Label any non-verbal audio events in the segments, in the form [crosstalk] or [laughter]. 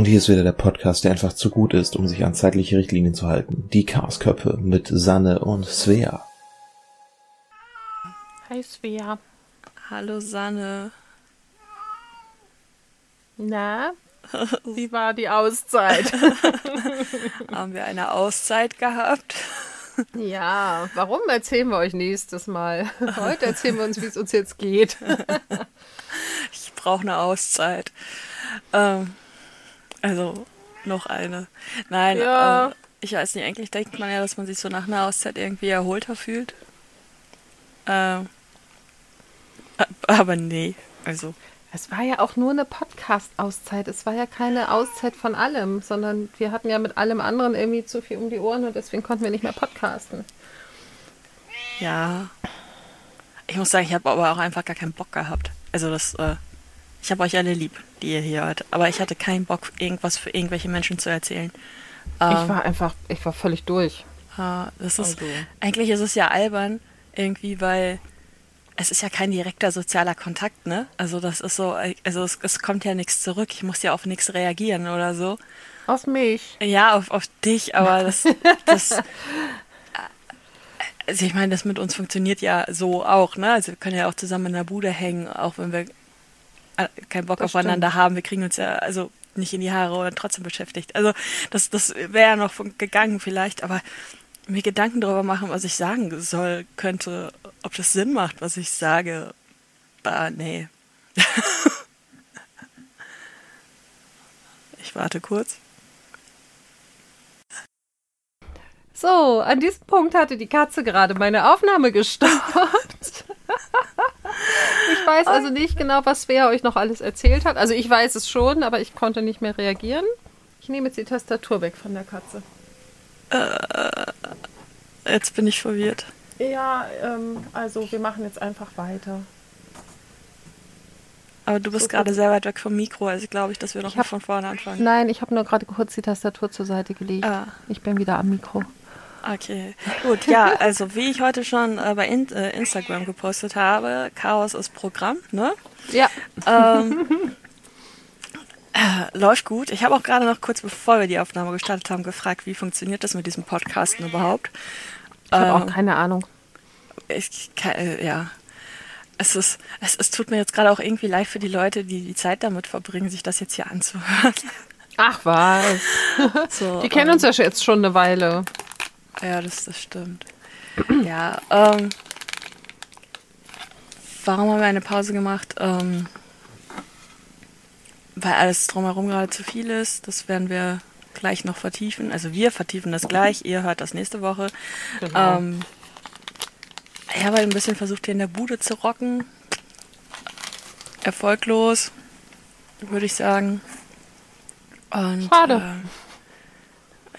Und hier ist wieder der Podcast, der einfach zu gut ist, um sich an zeitliche Richtlinien zu halten. Die Chaosköpfe mit Sanne und Svea. Hi Svea. Hallo Sanne. Na, wie war die Auszeit? [laughs] Haben wir eine Auszeit gehabt? Ja, warum erzählen wir euch nächstes Mal? Heute erzählen wir uns, wie es uns jetzt geht. [laughs] Ich brauche eine Auszeit. Ähm, also noch eine. Nein, Ja. ähm, ich weiß nicht, eigentlich denkt man ja, dass man sich so nach einer Auszeit irgendwie erholter fühlt. Ähm, aber nee, also Es war ja auch nur eine Podcast-Auszeit. Es war ja keine Auszeit von allem, sondern wir hatten ja mit allem anderen irgendwie zu viel um die Ohren und deswegen konnten wir nicht mehr podcasten. ja. Ich muss sagen, ich habe aber auch einfach gar keinen Bock gehabt. Also das, äh, ich habe euch alle lieb, die ihr hier hört. Aber ich hatte keinen Bock, irgendwas für irgendwelche Menschen zu erzählen. Ähm, Ich war einfach, ich war völlig durch. äh, das ist, Also. eigentlich ist es ja albern, irgendwie, weil es ist ja kein direkter sozialer Kontakt, ne? Also das ist so, also es, es kommt ja nichts zurück. Ich muss ja auf nichts reagieren oder so. Aus mich. Ja, auf, auf dich, aber das, [laughs] das also ich meine, das mit uns funktioniert ja so auch, ne? Also wir können ja auch zusammen in der Bude hängen, auch wenn wir keinen Bock Das aufeinander stimmt. haben. Wir kriegen uns ja also nicht in die Haare oder trotzdem beschäftigt. Also das, das wäre ja noch von- gegangen vielleicht, aber mir Gedanken darüber machen, was ich sagen soll, könnte, ob das Sinn macht, was ich sage. Bah, nee. [laughs] ich warte kurz. So, an diesem Punkt hatte die Katze gerade meine Aufnahme gestoppt. [laughs] ich weiß also nicht genau, was Svea euch noch alles erzählt hat. Also ich weiß es schon, aber ich konnte nicht mehr reagieren. Ich nehme jetzt die Tastatur weg von der Katze. Jetzt bin ich verwirrt. Ja, ähm, also wir machen jetzt einfach weiter. Aber du bist So, gerade sehr weit weg vom Mikro, also glaube ich, dass wir noch hab- von vorne anfangen. Nein, ich habe nur gerade kurz die Tastatur zur Seite gelegt. Ah. Ich bin wieder am Mikro. Okay, gut, ja, also wie ich heute schon äh, bei In äh, Instagram gepostet habe, Chaos ist Programm, ne? Ja, Ähm, äh, läuft gut. Ich habe auch gerade noch kurz bevor wir die Aufnahme gestartet haben, gefragt, wie funktioniert das mit diesem Podcasten überhaupt? ich habe Ähm, auch keine Ahnung. ich kann, äh, ja. Es ist, es, es tut mir jetzt gerade auch irgendwie leid für die Leute, die die Zeit damit verbringen, sich das jetzt hier anzuhören. Ach was. [laughs] So, Die kennen ähm, uns ja jetzt schon eine Weile. Ja, das, das stimmt. ja, ähm, warum haben wir eine Pause gemacht? Ähm, weil alles drumherum gerade zu viel ist. Das werden wir gleich noch vertiefen. Also wir vertiefen das gleich. Ihr hört das nächste Woche. Genau. Ähm, ich habe halt ein bisschen versucht, hier in der Bude zu rocken. Erfolglos, würde ich sagen. Und, Schade. Äh,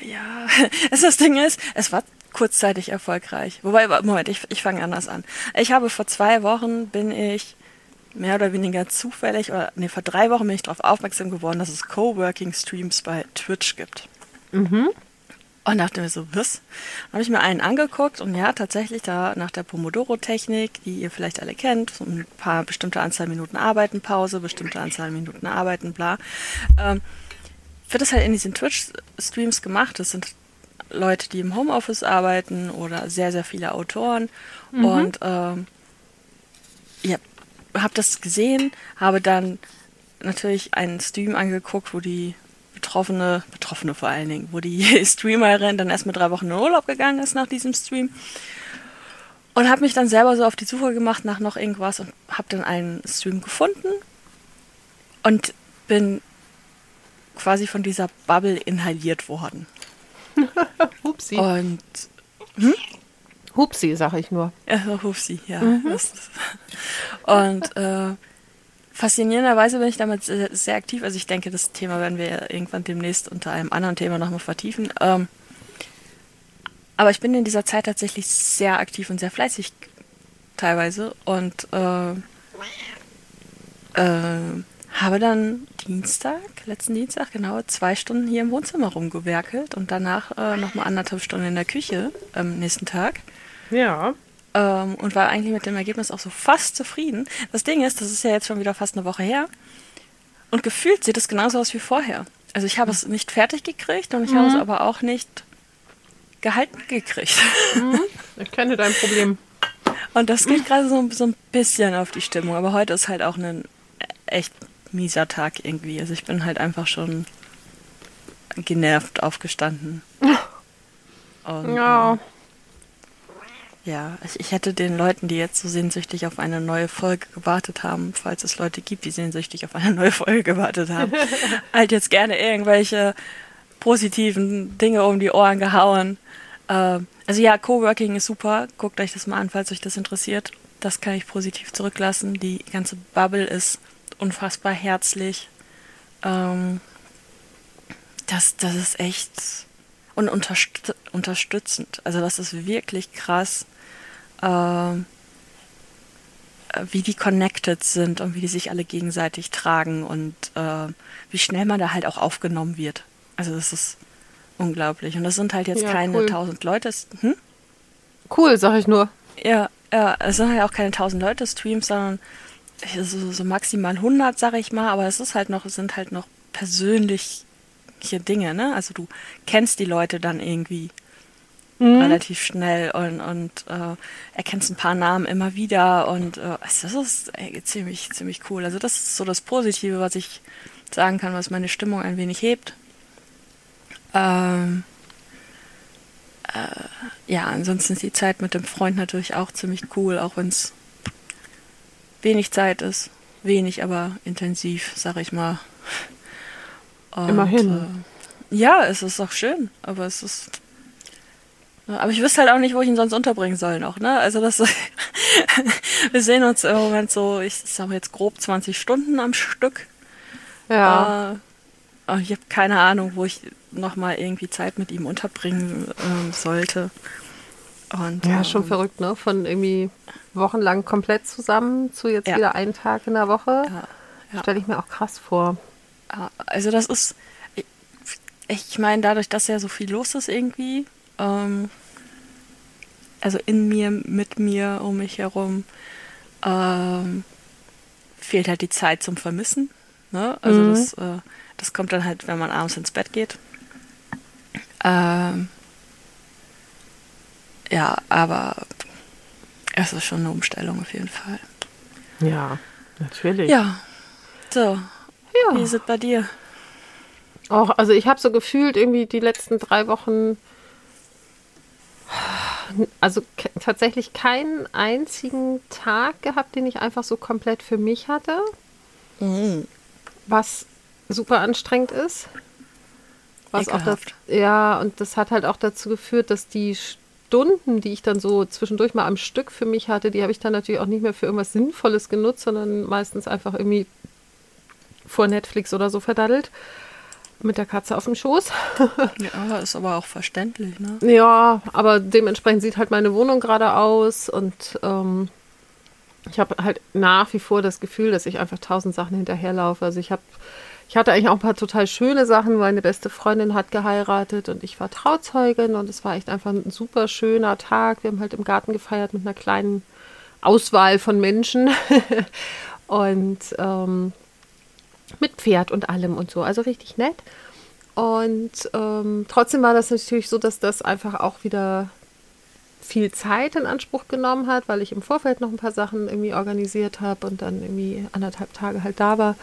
ja, [laughs] es, das Ding ist, es war kurzzeitig erfolgreich. Wobei, Moment, ich, ich fange anders an. Ich habe vor zwei Wochen bin ich mehr oder weniger zufällig, oder nee, vor drei Wochen bin ich darauf aufmerksam geworden, dass es Coworking-Streams bei Twitch gibt. Und dachte mir so, was? Dann habe ich mir einen angeguckt und ja, tatsächlich da nach der Pomodoro-Technik, die ihr vielleicht alle kennt, so ein paar bestimmte Anzahl Minuten Arbeiten, Pause, bestimmte Anzahl Minuten Arbeiten, bla, ähm, wird das halt in diesen Twitch-Streams gemacht. Das sind Leute, die im Homeoffice arbeiten oder sehr, sehr viele Autoren. Und ähm, ja, habe das gesehen, habe dann natürlich einen Stream angeguckt, wo die Betroffene, Betroffene vor allen Dingen, wo die [laughs] Streamerin dann erstmal drei Wochen in Urlaub gegangen ist nach diesem Stream. Und habe mich dann selber so auf die Suche gemacht nach noch irgendwas und habe dann einen Stream gefunden und bin quasi von dieser Bubble inhaliert worden. [laughs] Hupsi. Und Hupsi, sage ich nur. Ja, so Hufsi, ja. Ist, [laughs] und äh, faszinierenderweise bin ich damit sehr, sehr aktiv. Also ich denke, das Thema werden wir irgendwann demnächst unter einem anderen Thema nochmal vertiefen. Ähm, aber ich bin in dieser Zeit tatsächlich sehr aktiv und sehr fleißig teilweise und äh, äh, habe dann Dienstag, letzten Dienstag, genau, zwei Stunden hier im Wohnzimmer rumgewerkelt und danach äh, nochmal anderthalb Stunden in der Küche am nächsten Tag. Ja. Ähm, und war eigentlich mit dem Ergebnis auch so fast zufrieden. Das Ding ist, das ist ja jetzt schon wieder fast eine Woche her. Und gefühlt sieht es genauso aus wie vorher. Also ich habe es nicht fertig gekriegt und ich habe es aber auch nicht gehalten gekriegt. [laughs] Ich kenne dein Problem. Und das geht gerade so, so ein bisschen auf die Stimmung. Aber heute ist halt auch ein echt mieser Tag irgendwie. Also ich bin halt einfach schon genervt aufgestanden. [laughs] Und, Ja. ähm, ja, ich, ich hätte den Leuten, die jetzt so sehnsüchtig auf eine neue Folge gewartet haben, falls es Leute gibt, die sehnsüchtig auf eine [laughs] neue Folge gewartet haben, [laughs] halt jetzt gerne irgendwelche positiven Dinge um die Ohren gehauen. Ähm, also ja, Coworking ist super. Guckt euch das mal an, falls euch das interessiert. Das kann ich positiv zurücklassen. Die ganze Bubble ist unfassbar herzlich. Ähm, das, das ist echt und unterst unterstützend. Also das ist wirklich krass, ähm, äh, wie die connected sind und wie die sich alle gegenseitig tragen und äh, wie schnell man da halt auch aufgenommen wird. Also das ist unglaublich. Und das sind halt jetzt Ja, keine cool. tausend Leute. es- Hm? Cool, sag ich nur. Ja, ja, es sind halt auch keine tausend Leute Streams, sondern so, so maximal 100, sag ich mal. Aber es ist halt noch, es sind halt noch persönliche Dinge, ne? Also du kennst die Leute dann irgendwie relativ schnell und, und äh, erkennst ein paar Namen immer wieder und äh, also das ist ey, ziemlich, ziemlich cool. Also das ist so das Positive, was ich sagen kann, was meine Stimmung ein wenig hebt. Ähm, äh, ja, ansonsten ist die Zeit mit dem Freund natürlich auch ziemlich cool, auch wenn es wenig Zeit ist. Wenig, aber intensiv, sag ich mal. Und, Immerhin. Äh, ja, es ist auch schön, aber es ist. Ja, Aber ich wüsste halt auch nicht, wo ich ihn sonst unterbringen soll noch, ne? Also das [laughs] wir sehen uns im Moment so, ich sage jetzt grob 20 Stunden am Stück. Ja. Äh, ich habe keine Ahnung, wo ich nochmal irgendwie Zeit mit ihm unterbringen ähm, sollte. Und, ja, ähm, schon verrückt, ne? Von irgendwie wochenlang komplett zusammen zu jetzt Ja. wieder einen Tag in der Woche. Ja, ja. Stelle ich mir auch krass vor. Also das ist, ich, ich meine, dadurch, dass ja so viel los ist irgendwie, ähm, also in mir, mit mir, um mich herum, ähm, fehlt halt die Zeit zum Vermissen. Ne? Also Mhm. das, äh, das kommt dann halt, wenn man abends ins Bett geht. Ähm, ja, aber es ist schon eine Umstellung auf jeden Fall. Ja, natürlich. Ja, so, wie ja. ist es bei dir? Auch, also ich habe so gefühlt irgendwie die letzten drei Wochen, also tatsächlich keinen einzigen Tag gehabt, den ich einfach so komplett für mich hatte, Mhm. was super anstrengend ist. Was auch das, ja, und das hat halt auch dazu geführt, dass die Stunden, die ich dann so zwischendurch mal am Stück für mich hatte, die habe ich dann natürlich auch nicht mehr für irgendwas Sinnvolles genutzt, sondern meistens einfach irgendwie vor Netflix oder so verdaddelt. Mit der Katze auf dem Schoß. Ja, ist aber auch verständlich, ne? Ja, aber dementsprechend sieht halt meine Wohnung gerade aus und ähm, ich habe halt nach wie vor das Gefühl, dass ich einfach tausend Sachen hinterherlaufe. Also ich habe, ich hatte eigentlich auch ein paar total schöne Sachen. Meine beste Freundin hat geheiratet und ich war Trauzeugin und es war echt einfach ein super schöner Tag. Wir haben halt im Garten gefeiert mit einer kleinen Auswahl von Menschen [laughs] und ähm, mit Pferd und allem und so. Also richtig nett. Und ähm, trotzdem war das natürlich so, dass das einfach auch wieder viel Zeit in Anspruch genommen hat, weil ich im Vorfeld noch ein paar Sachen irgendwie organisiert habe und dann irgendwie anderthalb Tage halt da war.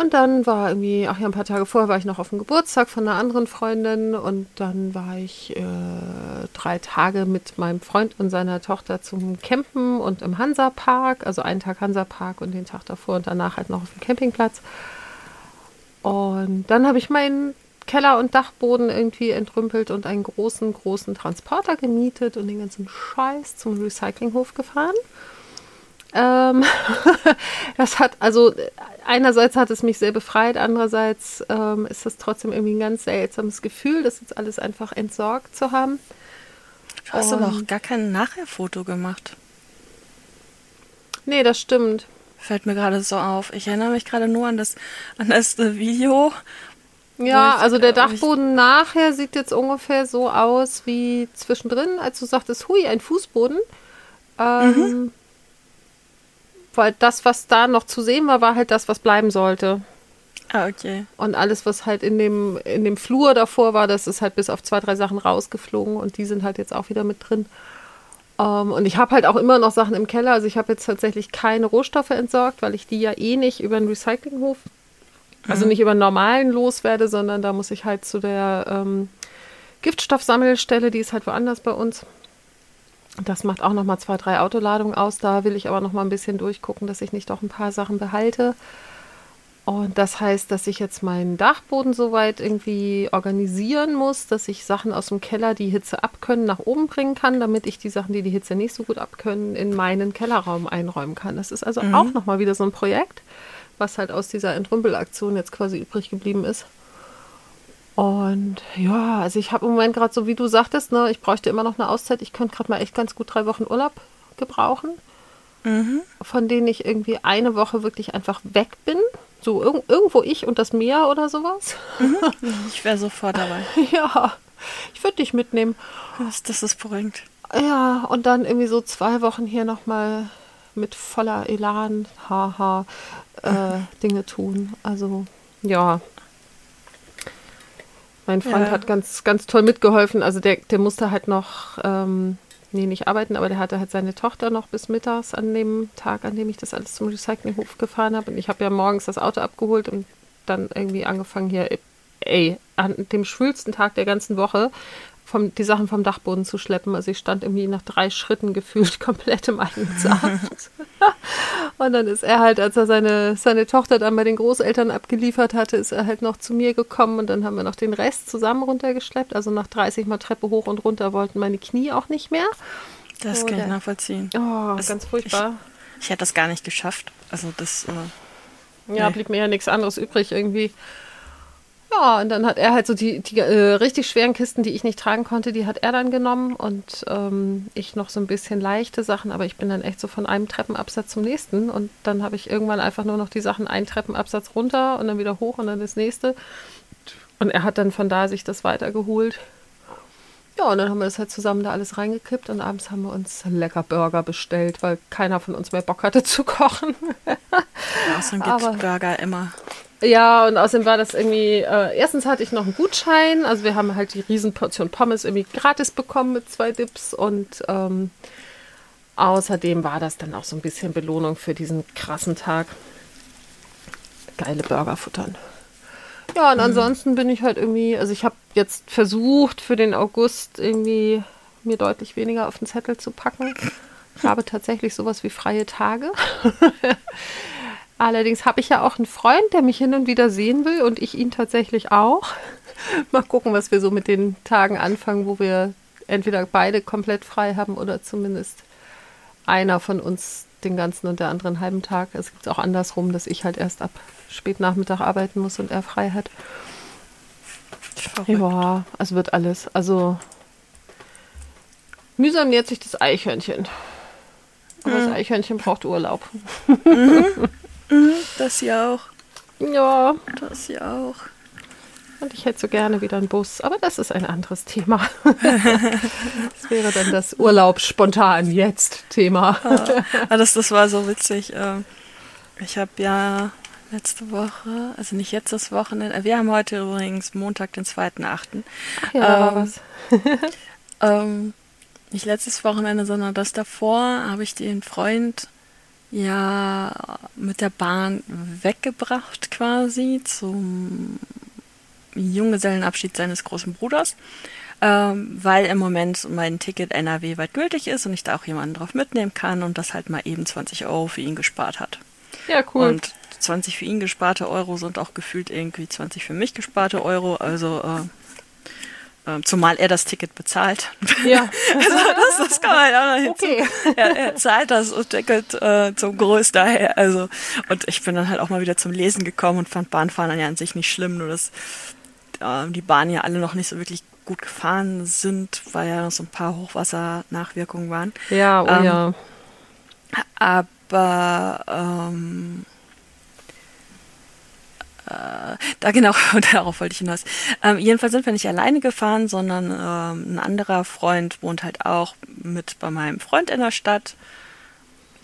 Und dann war irgendwie, ach ja, ein paar Tage vorher war ich noch auf dem Geburtstag von einer anderen Freundin und dann war ich äh, drei Tage mit meinem Freund und seiner Tochter zum Campen und im Hansapark, also einen Tag Hansapark und den Tag davor und danach halt noch auf dem Campingplatz. Und dann habe ich meinen Keller und Dachboden irgendwie entrümpelt und einen großen, großen Transporter gemietet und den ganzen Scheiß zum Recyclinghof gefahren. Ähm, [laughs] das hat, also einerseits hat es mich sehr befreit, andererseits ähm, ist das trotzdem irgendwie ein ganz seltsames Gefühl, das jetzt alles einfach entsorgt zu haben. Du hast aber auch Und- gar kein Nachherfoto gemacht. Nee, das stimmt. Fällt mir gerade so auf. Ich erinnere mich gerade nur an das, an das äh, Video. Ja, ich, also der äh, Dachboden nachher sieht jetzt ungefähr so aus wie zwischendrin, als du sagtest, hui, ein Fußboden. Ähm, Weil das, was da noch zu sehen war, war halt das, was bleiben sollte. Ah, okay. Und alles, was halt in dem, in dem Flur davor war, das ist halt bis auf zwei, drei Sachen rausgeflogen und die sind halt jetzt auch wieder mit drin. Ähm, und ich habe halt auch immer noch Sachen im Keller. Also ich habe jetzt tatsächlich keine Rohstoffe entsorgt, weil ich die ja eh nicht über den Recyclinghof, also nicht über einen normalen loswerde, sondern da muss ich halt zu der ähm, Giftstoffsammelstelle, die ist halt woanders bei uns. Das macht auch noch mal zwei, drei Autoladungen aus. Da will ich aber noch mal ein bisschen durchgucken, dass ich nicht doch ein paar Sachen behalte. Und das heißt, dass ich jetzt meinen Dachboden soweit irgendwie organisieren muss, dass ich Sachen aus dem Keller, die Hitze abkönnen, nach oben bringen kann, damit ich die Sachen, die die Hitze nicht so gut abkönnen, in meinen Kellerraum einräumen kann. Das ist also mhm. auch nochmal wieder so ein Projekt, was halt aus dieser Entrümpelaktion jetzt quasi übrig geblieben ist. Und ja, also ich habe im Moment gerade so, wie du sagtest, ne, ich bräuchte immer noch eine Auszeit. Ich könnte gerade mal echt ganz gut drei Wochen Urlaub gebrauchen, mhm. von denen ich irgendwie eine Woche wirklich einfach weg bin so irg irgendwo ich und das Meer oder sowas. Mhm. [laughs] Ich wäre sofort dabei. [laughs] ja, ich würde dich mitnehmen. Das, das ist beruhigend. Ja, und dann irgendwie so zwei Wochen hier nochmal mit voller Elan, haha, äh, [laughs] Dinge tun. Also, ja. Mein Freund ja. hat ganz, ganz toll mitgeholfen. Also der, der musste halt noch ähm, nee, nicht arbeiten, aber der hatte halt seine Tochter noch bis mittags an dem Tag, an dem ich das alles zum Recyclinghof gefahren habe. Und ich habe ja morgens das Auto abgeholt und dann irgendwie angefangen hier, ey, an dem schwülsten Tag der ganzen Woche vom, die Sachen vom Dachboden zu schleppen. Also ich stand irgendwie nach drei Schritten gefühlt [laughs] komplett im eigenen Saft. [laughs] und dann ist er halt, als er seine, seine Tochter dann bei den Großeltern abgeliefert hatte, ist er halt noch zu mir gekommen und dann haben wir noch den Rest zusammen runtergeschleppt. Also nach 30 Mal Treppe hoch und runter wollten meine Knie auch nicht mehr. Das kann ich nachvollziehen. Oh, das, ganz furchtbar. Ich, ich hätte das gar nicht geschafft. Also das. Äh, ja, nee. blieb mir ja nichts anderes übrig irgendwie. Ja, und dann hat er halt so die, die äh, richtig schweren Kisten, die ich nicht tragen konnte, die hat er dann genommen und ähm, ich noch so ein bisschen leichte Sachen, aber ich bin dann echt so von einem Treppenabsatz zum nächsten und dann habe ich irgendwann einfach nur noch die Sachen einen Treppenabsatz runter und dann wieder hoch und dann das nächste. Und er hat dann von da sich das weitergeholt. Ja, und dann haben wir das halt zusammen da alles reingekippt und abends haben wir uns lecker Burger bestellt, weil keiner von uns mehr Bock hatte zu kochen. Ja, so ein [laughs] Burger immer. Ja, und außerdem war das irgendwie, äh, erstens hatte ich noch einen Gutschein, also wir haben halt die Riesenportion Pommes irgendwie gratis bekommen mit zwei Dips und ähm, außerdem war das dann auch so ein bisschen Belohnung für diesen krassen Tag. Geile Burger futtern. Ja, und mhm. ansonsten bin ich halt irgendwie, also ich habe jetzt versucht für den August irgendwie mir deutlich weniger auf den Zettel zu packen. Ich habe tatsächlich sowas wie freie Tage. [laughs] Allerdings habe ich ja auch einen Freund, der mich hin und wieder sehen will und ich ihn tatsächlich auch. [laughs] Mal gucken, was wir so mit den Tagen anfangen, wo wir entweder beide komplett frei haben oder zumindest einer von uns den ganzen und der andere einen halben Tag. Es gibt auch andersrum, dass ich halt erst ab spät Nachmittag arbeiten muss und er frei hat. Verrückt. Ja, also wird alles. Also mühsam nähert sich das Eichhörnchen. Aber hm. das Eichhörnchen braucht Urlaub. Mhm. [laughs] [laughs] Mhm, das ja auch. Ja. Das ja auch. Und ich hätte so gerne wieder einen Bus, aber das ist ein anderes Thema. [laughs] das wäre dann das Urlaub spontan jetzt Thema. ah, das, das war so witzig. Ähm, ich habe ja letzte Woche, also nicht jetzt das Wochenende, wir haben heute übrigens Montag, den 2.8. Ja, ähm, was. [laughs] ähm, nicht letztes Wochenende, sondern das davor habe ich den Freund ja mit der Bahn weggebracht quasi zum Junggesellenabschied seines großen Bruders, ähm, weil im Moment mein Ticket NRW weit gültig ist und ich da auch jemanden drauf mitnehmen kann und das halt mal eben 20 Euro für ihn gespart hat. Ja, cool. Und 20 für ihn gesparte Euro sind auch gefühlt irgendwie 20 für mich gesparte Euro, also äh, zumal er das Ticket bezahlt. Ja. [laughs] also das, das kann man ja noch okay. Er, er zahlt das Ticket äh, zum Groß daher. Also, und ich bin dann halt auch mal wieder zum Lesen gekommen und fand Bahnfahren dann ja an sich nicht schlimm, nur dass äh, die Bahnen ja alle noch nicht so wirklich gut gefahren sind, weil ja noch so ein paar Hochwassernachwirkungen waren. Ja, oh ähm, ja. Aber ähm, äh, da genau, [laughs] darauf wollte ich hinaus. Ähm, jedenfalls sind wir nicht alleine gefahren, sondern ähm, ein anderer Freund wohnt halt auch mit bei meinem Freund in der Stadt.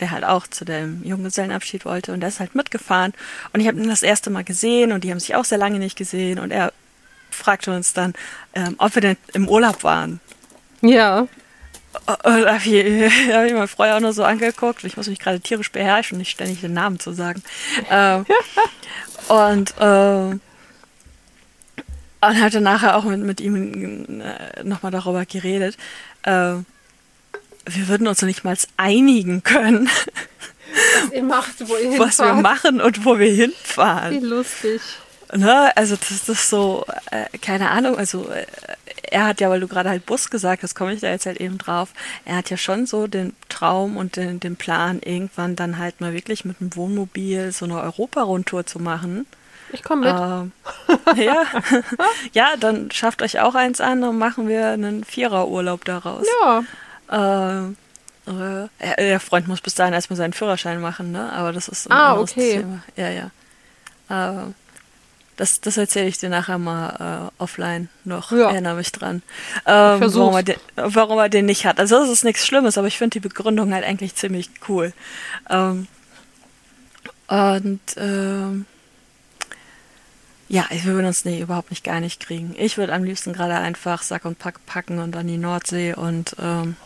der halt auch zu dem Junggesellenabschied wollte und der ist halt mitgefahren und ich habe ihn das erste Mal gesehen und die haben sich auch sehr lange nicht gesehen und er fragte uns dann, ähm, ob wir denn im Urlaub waren. Ja. Und [laughs] da habe ich, hab ich meinen Freund auch nur so angeguckt. Ich muss mich gerade tierisch beherrschen, nicht ständig den Namen zu sagen. ähm, [laughs] und, äh, und hatte nachher auch mit, mit ihm äh, nochmal darüber geredet. Äh, wir würden uns nicht mal einigen können, Was ihr macht, wo ihr [laughs] was wir machen und wo wir hinfahren. Wie lustig. Ne? Also das, ist so, äh, keine Ahnung, also äh, er hat ja, weil du gerade halt Bus gesagt hast, komme ich da jetzt halt eben drauf, er hat ja schon so den Traum und den, den Plan, irgendwann dann halt mal wirklich mit dem Wohnmobil so eine Europa-Rundtour zu machen. Ich komme mit. Ähm, ja. [laughs] ja, dann schafft euch auch eins an und machen wir einen Viererurlaub daraus. ja. Ähm, äh, er- der Freund muss bis dahin erstmal seinen Führerschein machen, ne? Aber das ist ein Ah, anderes okay. Thema. Ja, ja. Äh, das, das erzähle ich dir nachher mal äh, offline noch. Ja. Erinnere mich dran. Ähm, warum, er den, warum er den nicht hat. Also das ist nichts Schlimmes, aber ich finde die Begründung halt eigentlich ziemlich cool. Ähm, und ähm, ja, wir würden uns nee, überhaupt nicht gar nicht kriegen. Ich würde am liebsten gerade einfach Sack und Pack packen und an die Nordsee und ähm,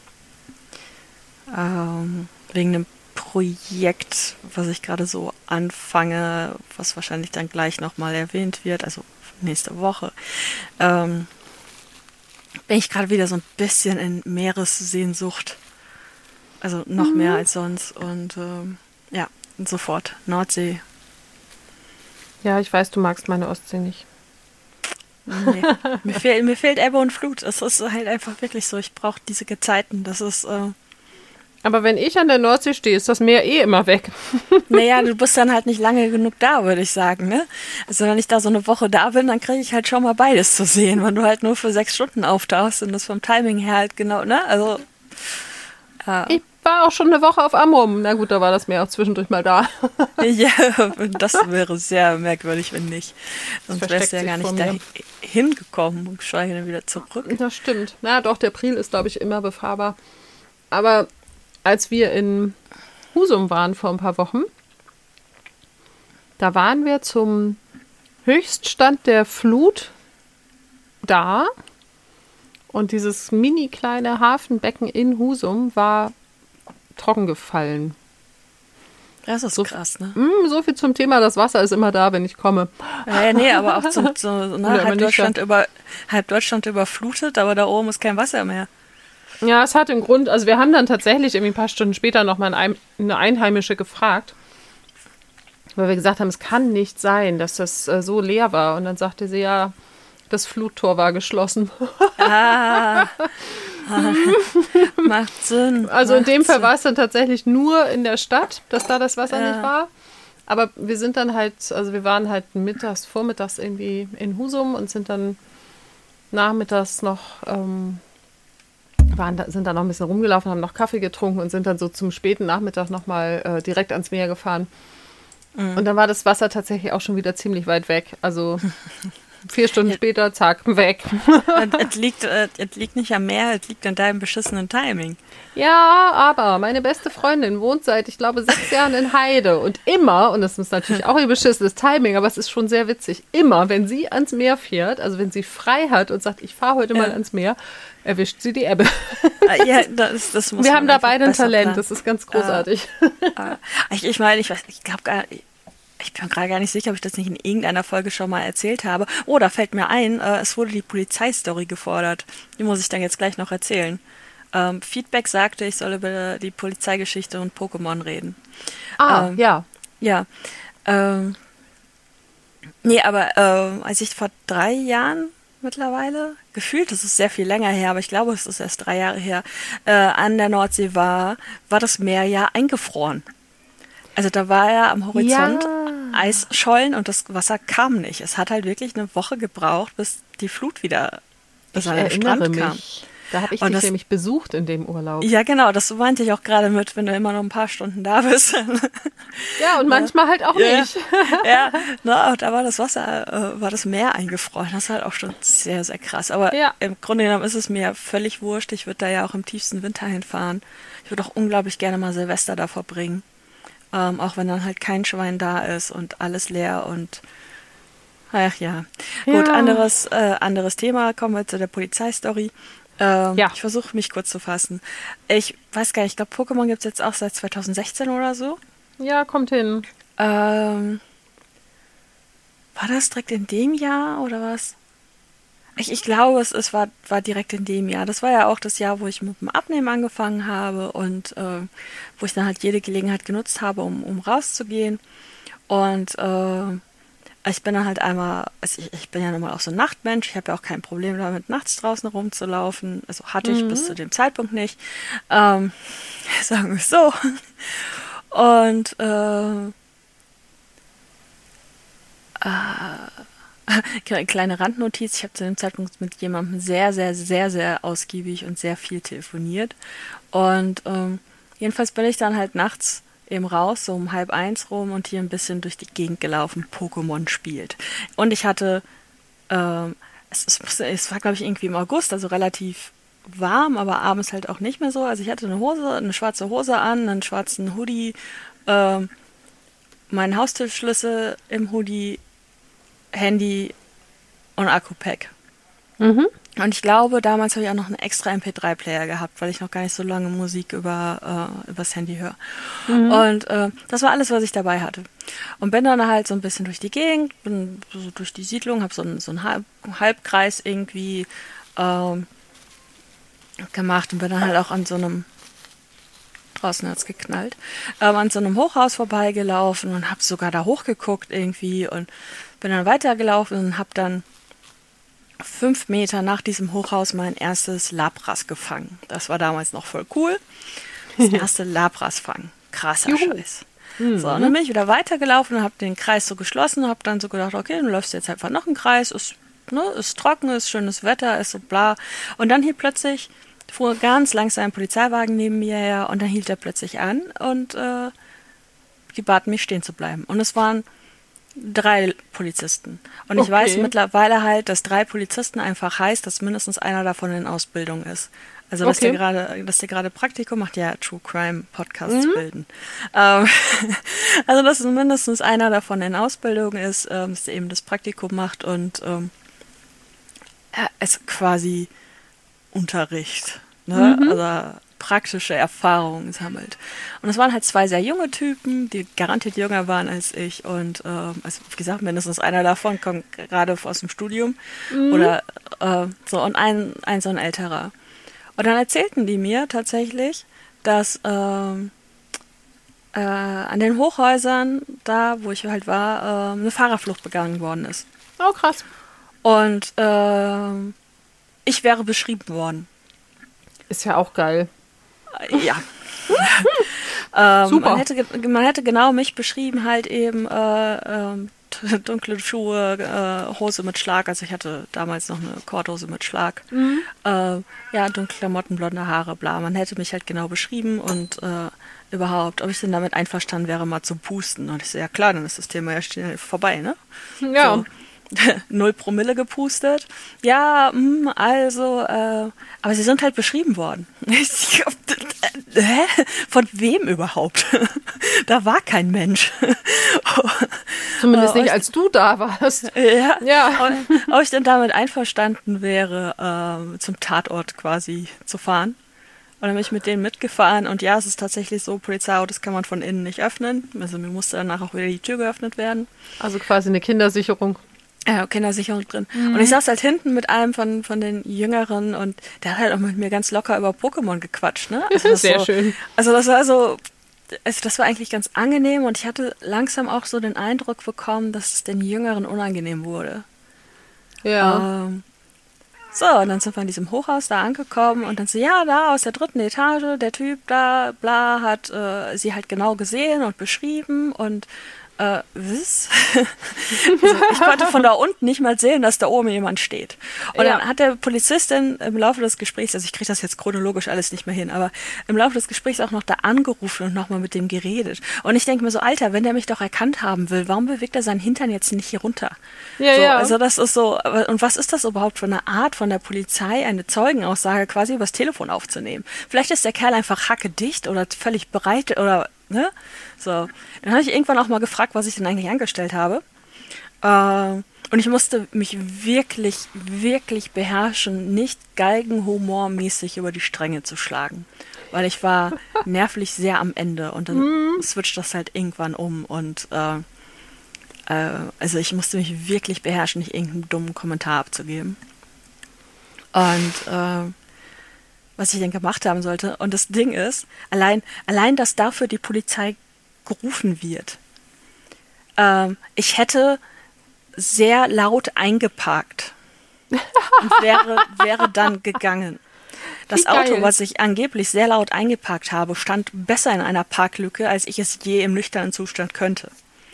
ähm, wegen dem Projekt, was ich gerade so anfange, was wahrscheinlich dann gleich nochmal erwähnt wird, also nächste Woche, ähm, bin ich gerade wieder so ein bisschen in Meeressehnsucht. Also noch mehr als sonst. Und ähm, ja, sofort. Nordsee. Ja, ich weiß, du magst meine Ostsee nicht. Nee. [laughs] mir, fehl, mir fehlt Ebbe und Flut. Es ist halt einfach wirklich so. Ich brauche diese Gezeiten. Das ist, äh, Aber wenn ich an der Nordsee stehe, ist das Meer eh immer weg. [laughs] naja, du bist dann halt nicht lange genug da, würde ich sagen, ne? Also wenn ich da so eine Woche da bin, dann kriege ich halt schon mal beides zu sehen, wenn du halt nur für sechs Stunden auftauchst und das vom Timing her halt genau, ne? Also, ja. Ich war auch schon eine Woche auf Amrum. Na gut, da war das Meer auch zwischendurch mal da. [laughs] Ja, das [laughs] wäre sehr merkwürdig, wenn nicht. Sonst wärst du ja gar nicht da hingekommen und geschweige denn wieder zurück. Das stimmt. Na doch, der Priel ist, glaube ich, immer befahrbar. Aber als wir in Husum waren vor ein paar Wochen, da waren wir zum Höchststand der Flut da. Und dieses mini kleine Hafenbecken in Husum war trocken gefallen. Das ist so krass, ne? Hm, so viel zum Thema, das Wasser ist immer da, wenn ich komme. Ja, ja, nee, aber auch zum, [laughs] Oder ne, halb, Deutschland über, halb Deutschland überflutet, aber da oben ist kein Wasser mehr. Ja, es hat einen Grund. Also wir haben dann tatsächlich irgendwie ein paar Stunden später nochmal ein, eine Einheimische gefragt, weil wir gesagt haben, es kann nicht sein, dass das äh, so leer war. Und dann sagte sie, ja, das Fluttor war geschlossen. Ah, [laughs] macht Sinn. Also in macht dem Fall Sinn. war es dann tatsächlich nur in der Stadt, dass da das Wasser Ja. nicht war. Aber wir sind dann halt, also wir waren halt mittags, vormittags irgendwie in Husum und sind dann nachmittags noch, ähm, waren da, sind dann noch ein bisschen rumgelaufen, haben noch Kaffee getrunken und sind dann so zum späten Nachmittag nochmal äh, direkt ans Meer gefahren. Und dann war das Wasser tatsächlich auch schon wieder ziemlich weit weg. Also [laughs] vier Stunden später, zack, weg. Es, es, liegt, äh, es liegt nicht am Meer, es liegt an deinem beschissenen Timing. Ja, aber meine beste Freundin wohnt seit, ich glaube, sechs Jahren in Heide. Und immer, und das ist natürlich auch ihr beschissenes Timing, aber es ist schon sehr witzig, immer, wenn sie ans Meer fährt, also wenn sie frei hat und sagt, ich fahre heute mal Ja. ans Meer, erwischt sie die Ebbe. Äh, ja, das, das muss Wir haben da beide ein Talent, planen. das ist ganz großartig. Ah, Ich, ich meine, ich weiß, ich glaube gar ich bin gerade gar nicht sicher, ob ich das nicht in irgendeiner Folge schon mal erzählt habe. Oh, da fällt mir ein, äh, es wurde die Polizeistory gefordert. Die muss ich dann jetzt gleich noch erzählen. Ähm, Feedback sagte, ich soll über die Polizeigeschichte und Pokémon reden. Ah, Ähm, ja. Ja. Ähm, nee, aber ähm, als ich vor drei Jahren mittlerweile, gefühlt, das ist sehr viel länger her, aber ich glaube, es ist erst drei Jahre her, äh, an der Nordsee war, war das Meer ja eingefroren. Also da war ja am Horizont Ja. Eisschollen und das Wasser kam nicht. Es hat halt wirklich eine Woche gebraucht, bis die Flut wieder bis Ich an den Strand kam. mich. Da habe ich Und dich das- nämlich besucht in dem Urlaub. Ja, genau, das meinte ich auch gerade mit, wenn du immer noch ein paar Stunden da bist. [laughs] Ja, und manchmal halt auch Ja. nicht. ja, [laughs] na, da war das Wasser, äh, war das Meer eingefroren. Das ist halt auch schon sehr, sehr krass. Aber Ja. im Grunde genommen ist es mir völlig wurscht. Ich würde da ja auch im tiefsten Winter hinfahren. Ich würde auch unglaublich gerne mal Silvester da verbringen. Ähm, auch wenn dann halt kein Schwein da ist und alles leer und ach ja. Gut, Ja. anderes, äh, anderes Thema. Kommen wir zu der Polizeistory. Ähm, Ja. Ich versuche mich kurz zu fassen. Ich weiß gar nicht, ich glaube, Pokémon gibt es jetzt auch seit 2016 oder so. Ja, kommt hin. Ähm, war das direkt in dem Jahr oder was? Ich, ich glaube, es, es war, war direkt in dem Jahr. Das war ja auch das Jahr, wo ich mit dem Abnehmen angefangen habe und äh, wo ich dann halt jede Gelegenheit genutzt habe, um, um rauszugehen. Und äh, ich bin dann halt einmal, also ich, ich bin ja normal auch so ein Nachtmensch, ich habe ja auch kein Problem damit, nachts draußen rumzulaufen. Also hatte ich bis zu dem Zeitpunkt nicht. Ähm, [laughs] sagen wir es so. Und äh, Kle- [laughs] Kleine Randnotiz, ich habe zu dem Zeitpunkt mit jemandem sehr, sehr, sehr, sehr ausgiebig und sehr viel telefoniert. Und ähm, jedenfalls bin ich dann halt nachts eben raus, so um halb eins rum und hier ein bisschen durch die Gegend gelaufen, Pokémon spielt. Und ich hatte, ähm, es, es, war glaube ich irgendwie im August, also relativ warm, aber abends halt auch nicht mehr so. Also ich hatte eine Hose, eine schwarze Hose an, einen schwarzen Hoodie, ähm, meinen Haustürschlüssel im Hoodie, Handy und Akku-Pack. Mhm. Und ich glaube, damals habe ich auch noch einen extra MP3-Player gehabt, weil ich noch gar nicht so lange Musik über äh, übers Handy höre. Und äh, das war alles, was ich dabei hatte. Und bin dann halt so ein bisschen durch die Gegend, bin so durch die Siedlung, habe so einen, so einen Halb Halbkreis irgendwie ähm, gemacht und bin dann halt auch an so einem draußen hat's geknallt, ähm, an so einem Hochhaus vorbeigelaufen und habe sogar da hochgeguckt irgendwie und bin dann weitergelaufen und habe dann fünf Meter nach diesem Hochhaus mein erstes Labras gefangen. Das war damals noch voll cool. Das [laughs] erste Labras fangen. Krasser Juhu. Scheiß. So, und dann bin ich wieder weitergelaufen und habe den Kreis so geschlossen und habe dann so gedacht, okay, du läufst jetzt einfach noch einen Kreis, ist, ne, ist trocken, ist schönes Wetter, ist so bla. Und dann hielt plötzlich, fuhr ganz langsam ein Polizeiwagen neben mir her und dann hielt er plötzlich an und äh, die baten mich stehen zu bleiben. Und es waren drei Polizisten. Und ich Okay. weiß mittlerweile halt, dass drei Polizisten einfach heißt, dass mindestens einer davon in Ausbildung ist. Also dass Okay. der gerade, dass der gerade Praktikum macht, ja True Crime Podcasts bilden. Ähm, [laughs] also dass mindestens einer davon in Ausbildung ist, ähm, dass er eben das Praktikum macht und ähm, ist quasi Unterricht, ne? Also praktische Erfahrungen sammelt. Und es waren halt zwei sehr junge Typen, die garantiert jünger waren als ich. Und ähm, also wie gesagt, mindestens einer davon kommt gerade aus dem Studium. Oder äh, so, und ein, ein so ein älterer. Und dann erzählten die mir tatsächlich, dass ähm, äh, an den Hochhäusern, da wo ich halt war, ähm, eine Fahrerflucht begangen worden ist. Oh, krass. Und ähm, ich wäre beschrieben worden. Ist ja auch geil. Ja. [laughs] ähm, Super. Man hätte, man hätte genau mich beschrieben, halt eben äh, ähm, [laughs] dunkle Schuhe, äh, Hose mit Schlag. Also ich hatte damals noch eine Korthose mit Schlag. Äh, ja, dunkle Klamotten, blonde Haare, bla. Man hätte mich halt genau beschrieben und äh, überhaupt, ob ich denn damit einverstanden wäre, mal zu pusten. Und ich so, ja klar, dann ist das Thema ja schnell vorbei, ne? Ja. So. [laughs] Null Promille gepustet. Ja, mm, also, äh, aber sie sind halt beschrieben worden. [laughs] Äh, hä? Von wem überhaupt? [laughs] da war kein Mensch. Zumindest Äh, nicht, euch- als du da warst. ja. Ja. Und, ob ich denn damit einverstanden wäre, ähm, zum Tatort quasi zu fahren. Und dann bin ich mit denen mitgefahren und ja, es ist tatsächlich so, Polizeiautos kann man von innen nicht öffnen. Also mir musste danach auch wieder die Tür geöffnet werden. Also quasi eine Kindersicherung. Ja, Kindersicherung drin. Mhm. Und ich saß halt hinten mit einem von, von den Jüngeren und der hat halt auch mit mir ganz locker über Pokémon gequatscht, ne? [laughs] das Sehr so, schön. Also das war so, also das war eigentlich ganz angenehm und ich hatte langsam auch so den Eindruck bekommen, dass es den Jüngeren unangenehm wurde. Ja. Ähm, so, und dann sind wir in diesem Hochhaus da angekommen und dann so, ja, da aus der dritten Etage, der Typ da, bla, hat äh, sie halt genau gesehen und beschrieben und äh, was? [laughs] also ich konnte von da unten nicht mal sehen, dass da oben jemand steht. Und ja. dann hat der Polizistin im Laufe des Gesprächs, also ich kriege das jetzt chronologisch alles nicht mehr hin, aber im Laufe des Gesprächs auch noch da angerufen und nochmal mit dem geredet. Und ich denke mir so, Alter, wenn der mich doch erkannt haben will, warum bewegt er seinen Hintern jetzt nicht hier runter? Ja, so, ja. Also das ist so, und was ist das überhaupt für eine Art von der Polizei, eine Zeugenaussage quasi übers Telefon aufzunehmen? Vielleicht ist der Kerl einfach hacke dicht oder völlig bereit oder ne? So. Dann habe ich irgendwann auch mal gefragt, was ich denn eigentlich angestellt habe. Äh, und ich musste mich wirklich, wirklich beherrschen, nicht galgenhumormäßig über die Stränge zu schlagen. Weil ich war [laughs] nervlich sehr am Ende und dann mm. switcht das halt irgendwann um und äh, äh, also ich musste mich wirklich beherrschen, nicht irgendeinen dummen Kommentar abzugeben. Und äh, was ich denn gemacht haben sollte. Und das Ding ist, allein, allein, dass dafür die Polizei gerufen wird. Ähm, ich hätte sehr laut eingeparkt und wäre, wäre dann gegangen. Das Auto, was ich angeblich sehr laut eingeparkt habe, stand besser in einer Parklücke, als ich es je im nüchternen Zustand könnte.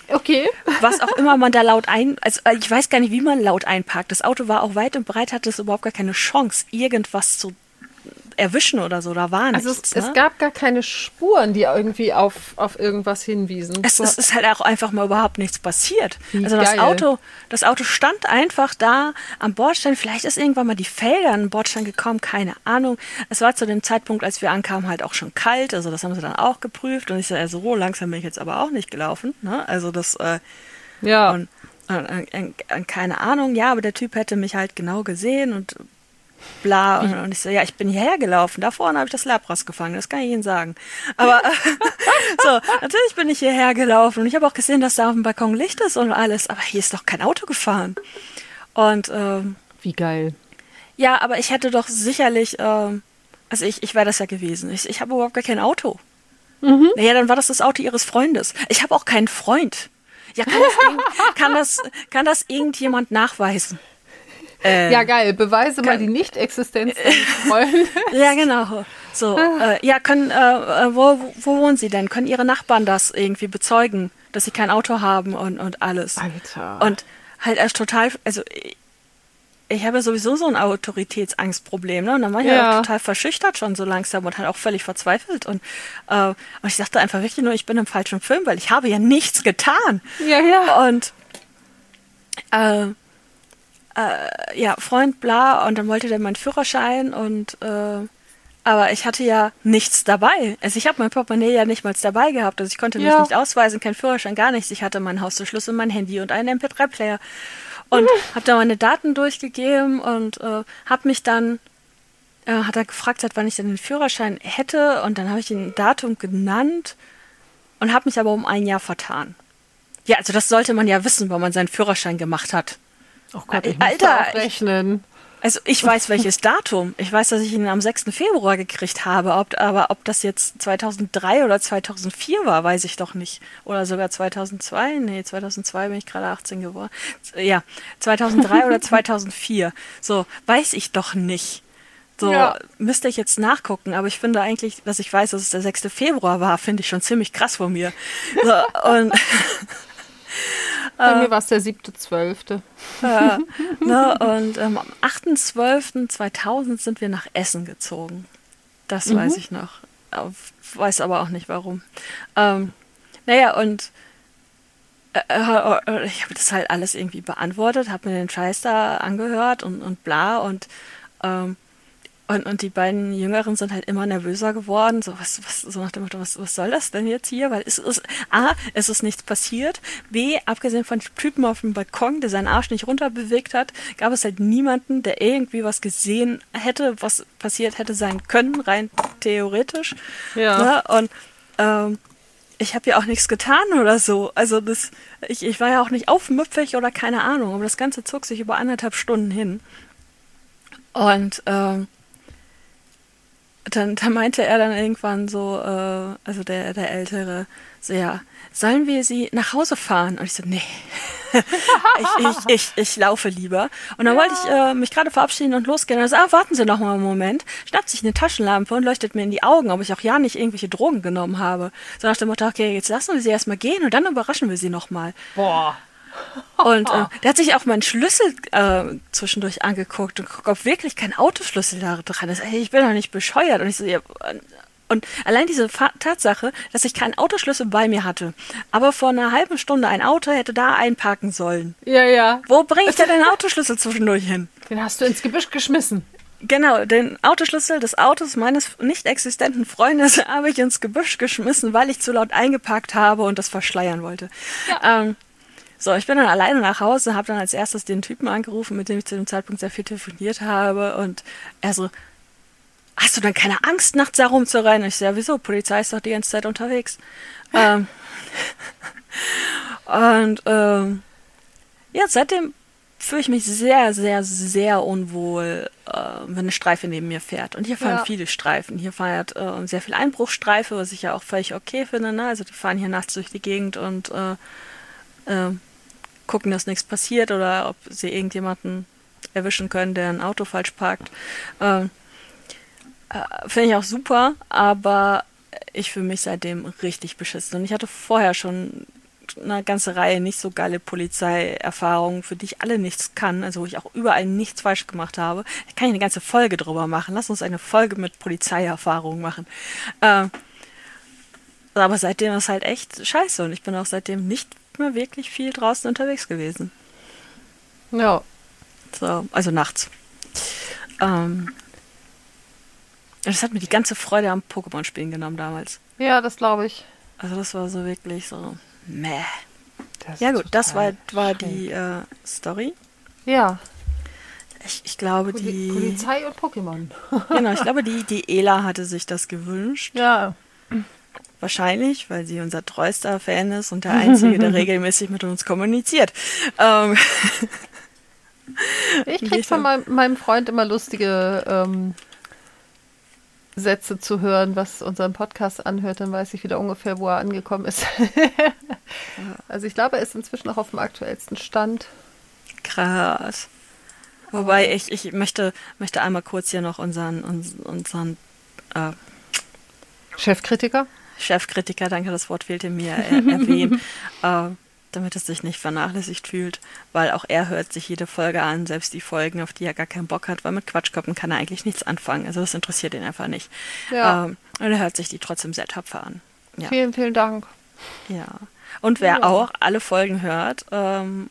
Okay. Was auch immer man da laut ein, also äh, ich weiß gar nicht, wie man laut einparkt. Das Auto war auch weit und breit, hatte es überhaupt gar keine Chance, irgendwas zu erwischen oder so. Da war nichts. Also es, ne? es gab gar keine Spuren, die irgendwie auf, auf irgendwas hinwiesen. Es, es ist halt auch einfach mal überhaupt nichts passiert. Wie also das Auto, das Auto stand einfach da am Bordstein. Vielleicht ist irgendwann mal die Felge an den Bordstein gekommen, keine Ahnung. Es war zu dem Zeitpunkt, als wir ankamen, halt auch schon kalt. Also das haben sie dann auch geprüft. Und ich so, also so langsam bin ich jetzt aber auch nicht gelaufen. Ne? Also das, äh, ja. Und, und, und, und, keine Ahnung, ja, aber der Typ hätte mich halt genau gesehen und bla. Und, und, ich so, ja, ich bin hierher gelaufen. Da vorne habe ich das Labras gefangen, das kann ich Ihnen sagen. Aber [laughs] so, natürlich bin ich hierher gelaufen und ich habe auch gesehen, dass da auf dem Balkon Licht ist und alles. Aber hier ist doch kein Auto gefahren. Und ähm, wie geil. Ja, aber ich hätte doch sicherlich, ähm, also ich, ich wäre das ja gewesen. Ich, ich habe überhaupt gar kein Auto. Mhm. Naja, dann war das das Auto ihres Freundes. Ich habe auch keinen Freund. Ja, kann das, [laughs] kann das, kann das irgendjemand nachweisen? Äh, ja, geil. Beweise kann, mal die Nicht-Existenz Freundes. [laughs] ja, genau. So, äh, ja, können, äh, äh, wo, wo wohnen Sie denn? Können Ihre Nachbarn das irgendwie bezeugen, dass Sie kein Auto haben und, und alles? Alter. Und halt erst total, also ich habe sowieso so ein Autoritätsangstproblem, ne? Und dann war ich ja. auch total verschüchtert schon so langsam und halt auch völlig verzweifelt. Und, äh, und ich dachte einfach wirklich nur, ich bin im falschen Film, weil ich habe ja nichts getan. Ja, ja. Und äh, äh, ja, Freund, bla, und dann wollte der meinen Führerschein und äh, aber ich hatte ja nichts dabei. Also ich habe mein Portemonnaie ja nicht mal dabei gehabt. Also ich konnte mich ja. nicht ausweisen, kein Führerschein, gar nichts. Ich hatte meinen Hauszuschlüssel, mein Handy und einen MP3-Player. Und habe da meine Daten durchgegeben und äh, habe mich dann, äh, hat er gefragt, hat, wann ich denn den Führerschein hätte. Und dann habe ich ein Datum genannt und habe mich aber um ein Jahr vertan. Ja, also das sollte man ja wissen, wann man seinen Führerschein gemacht hat. Oh Gott, ich Alter, rechnen. Also ich weiß welches Datum. Ich weiß, dass ich ihn am 6. Februar gekriegt habe. Ob, aber ob das jetzt 2003 oder 2004 war, weiß ich doch nicht. Oder sogar 2002? Nee, 2002 bin ich gerade 18 geworden. Ja, 2003 oder [laughs] 2004. So, weiß ich doch nicht. So, ja. müsste ich jetzt nachgucken, aber ich finde eigentlich, dass ich weiß, dass es der 6. Februar war, finde ich schon ziemlich krass von mir. So, und [laughs] [laughs] Bei äh, mir war es der 7.12. Äh, ne, und ähm, am 8.12.2000 sind wir nach Essen gezogen. Das mhm. weiß ich noch. Weiß aber auch nicht warum. Ähm, naja, und äh, äh, äh ich habe das halt alles irgendwie beantwortet, habe mir den Scheiß da angehört und, und bla und ähm, und, und die beiden Jüngeren sind halt immer nervöser geworden, so was, was, so nach dem Motto, was, was soll das denn jetzt hier? Weil es ist, A, es ist nichts passiert, B, abgesehen von Typen auf dem Balkon, der seinen Arsch nicht runterbewegt hat, gab es halt niemanden, der irgendwie was gesehen hätte, was passiert hätte sein können, rein theoretisch. Ja. Ne? Und ähm, ich habe ja auch nichts getan oder so. Also das, ich, ich war ja auch nicht aufmüpfig oder keine Ahnung, aber das Ganze zog sich über anderthalb Stunden hin. Und ähm, dann, dann meinte er dann irgendwann so, äh, also der, der Ältere, so ja, sollen wir sie nach Hause fahren? Und ich so, nee, [laughs] ich, ich, ich, ich laufe lieber. Und dann ja. wollte ich äh, mich gerade verabschieden und losgehen. Und er so, ah, warten Sie noch mal einen Moment. Schnappt sich eine Taschenlampe und leuchtet mir in die Augen, ob ich auch ja nicht irgendwelche Drogen genommen habe. So nach dem Motto, okay, jetzt lassen wir sie erstmal gehen und dann überraschen wir sie noch mal. Boah. Und äh, [laughs] der hat sich auch meinen Schlüssel äh, zwischendurch angeguckt und guckt, ob wirklich kein Autoschlüssel da dran ist. Ey, ich bin doch nicht bescheuert. Und ich so, ja, und allein diese Tatsache, dass ich keinen Autoschlüssel bei mir hatte, aber vor einer halben Stunde ein Auto hätte da einparken sollen. Ja, ja. Wo bringe ich denn den Autoschlüssel zwischendurch hin? Den hast du ins Gebüsch geschmissen. Genau, den Autoschlüssel des Autos meines nicht existenten Freundes [laughs] habe ich ins Gebüsch geschmissen, weil ich zu laut eingeparkt habe und das verschleiern wollte. Ja. Ähm, so, ich bin dann alleine nach Hause, habe dann als erstes den Typen angerufen, mit dem ich zu dem Zeitpunkt sehr viel telefoniert habe und er so, hast du dann keine Angst, nachts da rumzurennen? Ich so, ja, wieso? Polizei ist doch die ganze Zeit unterwegs. ähm, [laughs] und ähm, ja, seitdem fühle ich mich sehr, sehr, sehr unwohl, äh, wenn eine Streife neben mir fährt. Und hier fahren ja. viele Streifen. Hier fährt äh, sehr viel Einbruchstreife, was ich ja auch völlig okay finde. Ne? Also die fahren hier nachts durch die Gegend und äh, äh, gucken, dass nichts passiert oder ob sie irgendjemanden erwischen können, der ein Auto falsch parkt. Äh, äh, Finde ich auch super, aber ich fühle mich seitdem richtig beschissen. Und ich hatte vorher schon eine ganze Reihe nicht so geile Polizeierfahrungen, für die ich alle nichts kann, also wo ich auch überall nichts falsch gemacht habe. Ich kann ich eine ganze Folge drüber machen. Lass uns eine Folge mit Polizeierfahrungen machen. Äh, aber seitdem ist halt echt scheiße und ich bin auch seitdem nicht mehr wirklich viel draußen unterwegs gewesen. Ja. So, also nachts. Ähm, das hat mir die ganze Freude am Pokémon-Spielen genommen damals. Ja, das glaube ich. Also das war so wirklich so, meh. ja gut, das war, war die äh, Story. Ja. Ich, ich glaube, Poli die... Polizei und Pokémon. genau, ich [laughs] glaube, die, die Ela hatte sich das gewünscht. Ja. Wahrscheinlich, weil sie unser treuster Fan ist und der Einzige, der [laughs] regelmäßig mit uns kommuniziert. Ähm [laughs] ich krieg von meinem, meinem Freund immer lustige ähm, Sätze zu hören, was unseren Podcast anhört, dann weiß ich wieder ungefähr, wo er angekommen ist. [laughs] also ich glaube, er ist inzwischen auch auf dem aktuellsten Stand. Krass. Wobei ich, ich möchte, möchte einmal kurz hier noch unseren, unseren äh, Chefkritiker? Chefkritiker, danke, das Wort fehlte mir, erwähnen. [laughs] äh, damit es sich nicht vernachlässigt fühlt, weil auch er hört sich jede Folge an, selbst die Folgen, auf die er gar keinen Bock hat, weil mit Quatschköppen kann er eigentlich nichts anfangen. Also das interessiert ihn einfach nicht. Ja. Ähm, und er hört sich die trotzdem sehr tapfer an. Ja. Vielen, vielen Dank. Ja. Und wer ja. auch alle Folgen hört, ähm,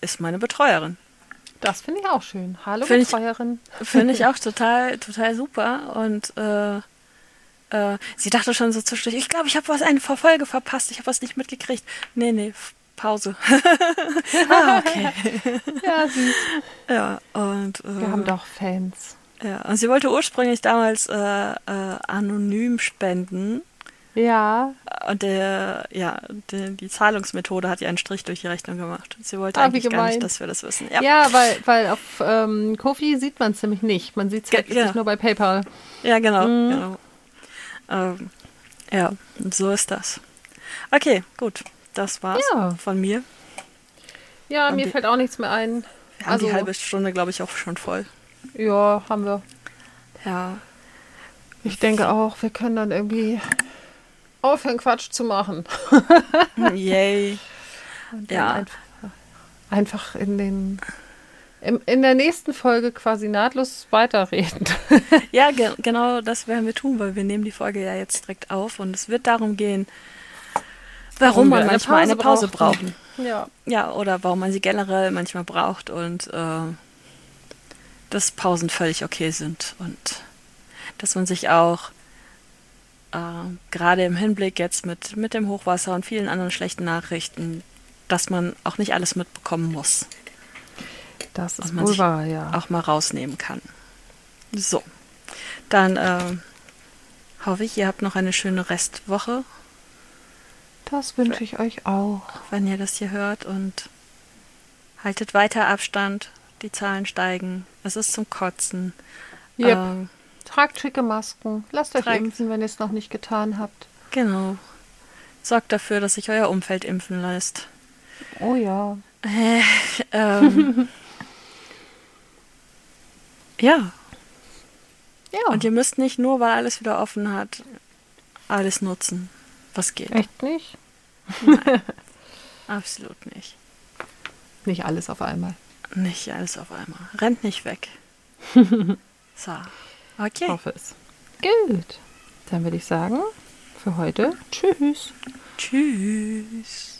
ist meine Betreuerin. Das finde ich auch schön. Hallo find Betreuerin. Finde ich [laughs] auch total, total super. Und äh, äh, sie dachte schon so zwischendurch, ich glaube, ich habe was eine Folge verpasst, ich habe was nicht mitgekriegt. Nee, nee, Pause. [laughs] ah, okay. [laughs] ja, süß. [laughs] Ja, und äh, wir haben doch Fans. Ja, und sie wollte ursprünglich damals äh, äh, anonym spenden. Ja. Und der, ja, die, die, Zahlungsmethode hat ihr einen Strich durch die Rechnung gemacht. Sie wollte ah, eigentlich gar nicht, dass wir das wissen. Ja, ja weil, weil auf ähm, Kofi sieht man es nämlich nicht. Man sieht es ja. nur bei PayPal. Ja, genau. Mhm. genau. Ähm, ja, so ist das. Okay, gut. Das war's ja. von mir. Ja, Und mir fällt auch nichts mehr ein. Wir haben also, die halbe Stunde, glaube ich, auch schon voll. Ja, haben wir. Ja. Ich denke auch, wir können dann irgendwie aufhören, Quatsch zu machen. [laughs] Yay. ja. Einfach, einfach in den im, in der nächsten Folge quasi nahtlos weiterreden. [laughs] ja, ge genau das werden wir tun, weil wir nehmen die Folge ja jetzt direkt auf und es wird darum gehen, warum, man manchmal eine Pause, eine Pause braucht. Ja. ja, oder warum man sie generell manchmal braucht und äh, dass Pausen völlig okay sind und dass man sich auch äh, gerade im Hinblick jetzt mit, mit dem Hochwasser und vielen anderen schlechten Nachrichten, dass man auch nicht alles mitbekommen muss. Das ist wohl wahr, ja. Auch mal rausnehmen kann. So, dann äh, hoffe ich, ihr habt noch eine schöne Restwoche. Das wünsche ich euch auch. Wenn ihr das hier hört und haltet weiter Abstand. Die Zahlen steigen. Es ist zum Kotzen. Yep. Äh, Tragt schicke Masken. Lasst euch impfen, wenn ihr es noch nicht getan habt. Genau. Sorgt dafür, dass sich euer Umfeld impfen lässt. Oh ja. Äh, [laughs] ähm, [laughs] ja, Ja. und ihr müsst nicht nur, weil alles wieder offen hat, alles nutzen, was geht. Echt nicht? [laughs] Absolut nicht. Nicht alles auf einmal. Nicht alles auf einmal. Rennt nicht weg. [laughs] so. Okay. Ich hoffe es. Gut. Dann würde ich sagen, für heute tschüss. Tschüss.